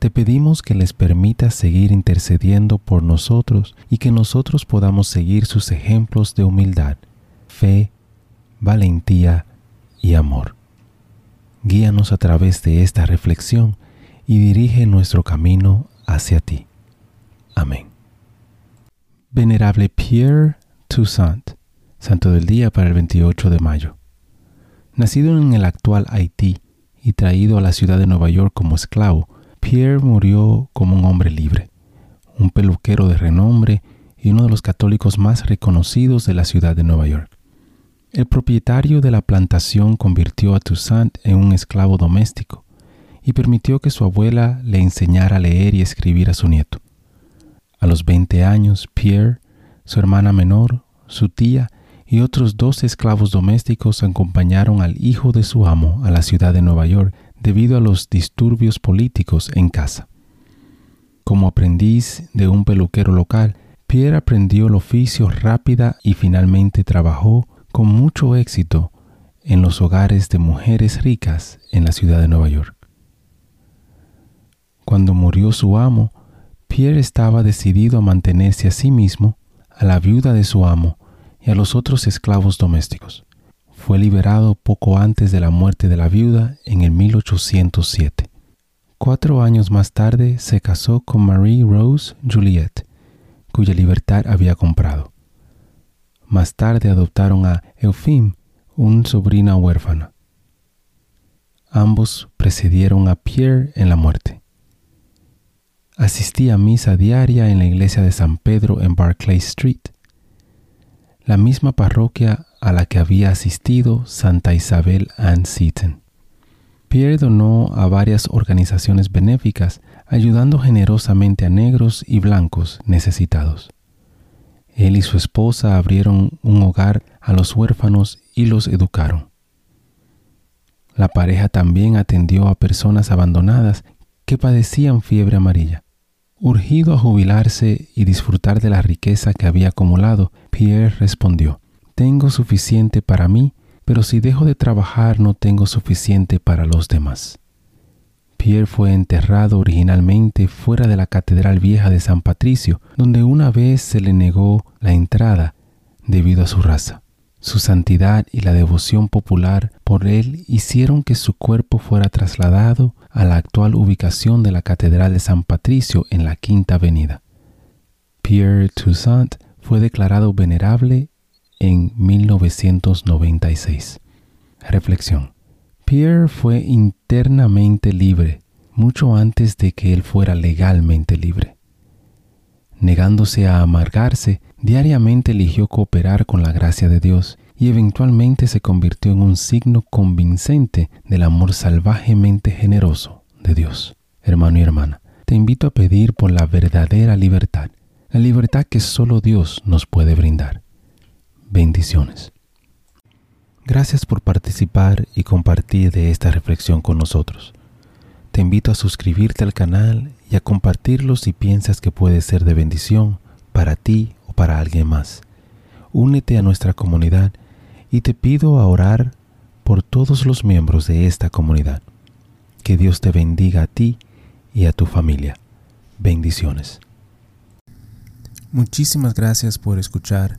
Te pedimos que les permitas seguir intercediendo por nosotros y que nosotros podamos seguir sus ejemplos de humildad, fe, valentía y amor. Guíanos a través de esta reflexión y dirige nuestro camino hacia ti. Amén. Venerable Pierre Toussaint, Santo del Día para el 28 de mayo. Nacido en el actual Haití y traído a la ciudad de Nueva York como esclavo, Pierre murió como un hombre libre, un peluquero de renombre y uno de los católicos más reconocidos de la ciudad de Nueva York. El propietario de la plantación convirtió a Toussaint en un esclavo doméstico y permitió que su abuela le enseñara a leer y escribir a su nieto. A los 20 años, Pierre, su hermana menor, su tía y otros dos esclavos domésticos acompañaron al hijo de su amo a la ciudad de Nueva York debido a los disturbios políticos en casa. Como aprendiz de un peluquero local, Pierre aprendió el oficio rápida y finalmente trabajó con mucho éxito en los hogares de mujeres ricas en la ciudad de Nueva York. Cuando murió su amo, Pierre estaba decidido a mantenerse a sí mismo, a la viuda de su amo y a los otros esclavos domésticos fue liberado poco antes de la muerte de la viuda en el 1807. Cuatro años más tarde se casó con Marie Rose Juliet, cuya libertad había comprado. Más tarde adoptaron a Eufim, un sobrina huérfana. Ambos precedieron a Pierre en la muerte. Asistía a misa diaria en la iglesia de San Pedro en Barclay Street, la misma parroquia a la que había asistido Santa Isabel Ann Seaton. Pierre donó a varias organizaciones benéficas, ayudando generosamente a negros y blancos necesitados. Él y su esposa abrieron un hogar a los huérfanos y los educaron. La pareja también atendió a personas abandonadas que padecían fiebre amarilla. Urgido a jubilarse y disfrutar de la riqueza que había acumulado, Pierre respondió, tengo suficiente para mí, pero si dejo de trabajar no tengo suficiente para los demás. Pierre fue enterrado originalmente fuera de la Catedral Vieja de San Patricio, donde una vez se le negó la entrada debido a su raza. Su santidad y la devoción popular por él hicieron que su cuerpo fuera trasladado a la actual ubicación de la Catedral de San Patricio en la Quinta Avenida. Pierre Toussaint fue declarado venerable en 1996. Reflexión. Pierre fue internamente libre mucho antes de que él fuera legalmente libre. Negándose a amargarse, diariamente eligió cooperar con la gracia de Dios y eventualmente se convirtió en un signo convincente del amor salvajemente generoso de Dios. Hermano y hermana, te invito a pedir por la verdadera libertad, la libertad que solo Dios nos puede brindar. Bendiciones. Gracias por participar y compartir de esta reflexión con nosotros. Te invito a suscribirte al canal y a compartirlo si piensas que puede ser de bendición para ti o para alguien más. Únete a nuestra comunidad y te pido a orar por todos los miembros de esta comunidad. Que Dios te bendiga a ti y a tu familia. Bendiciones. Muchísimas gracias por escuchar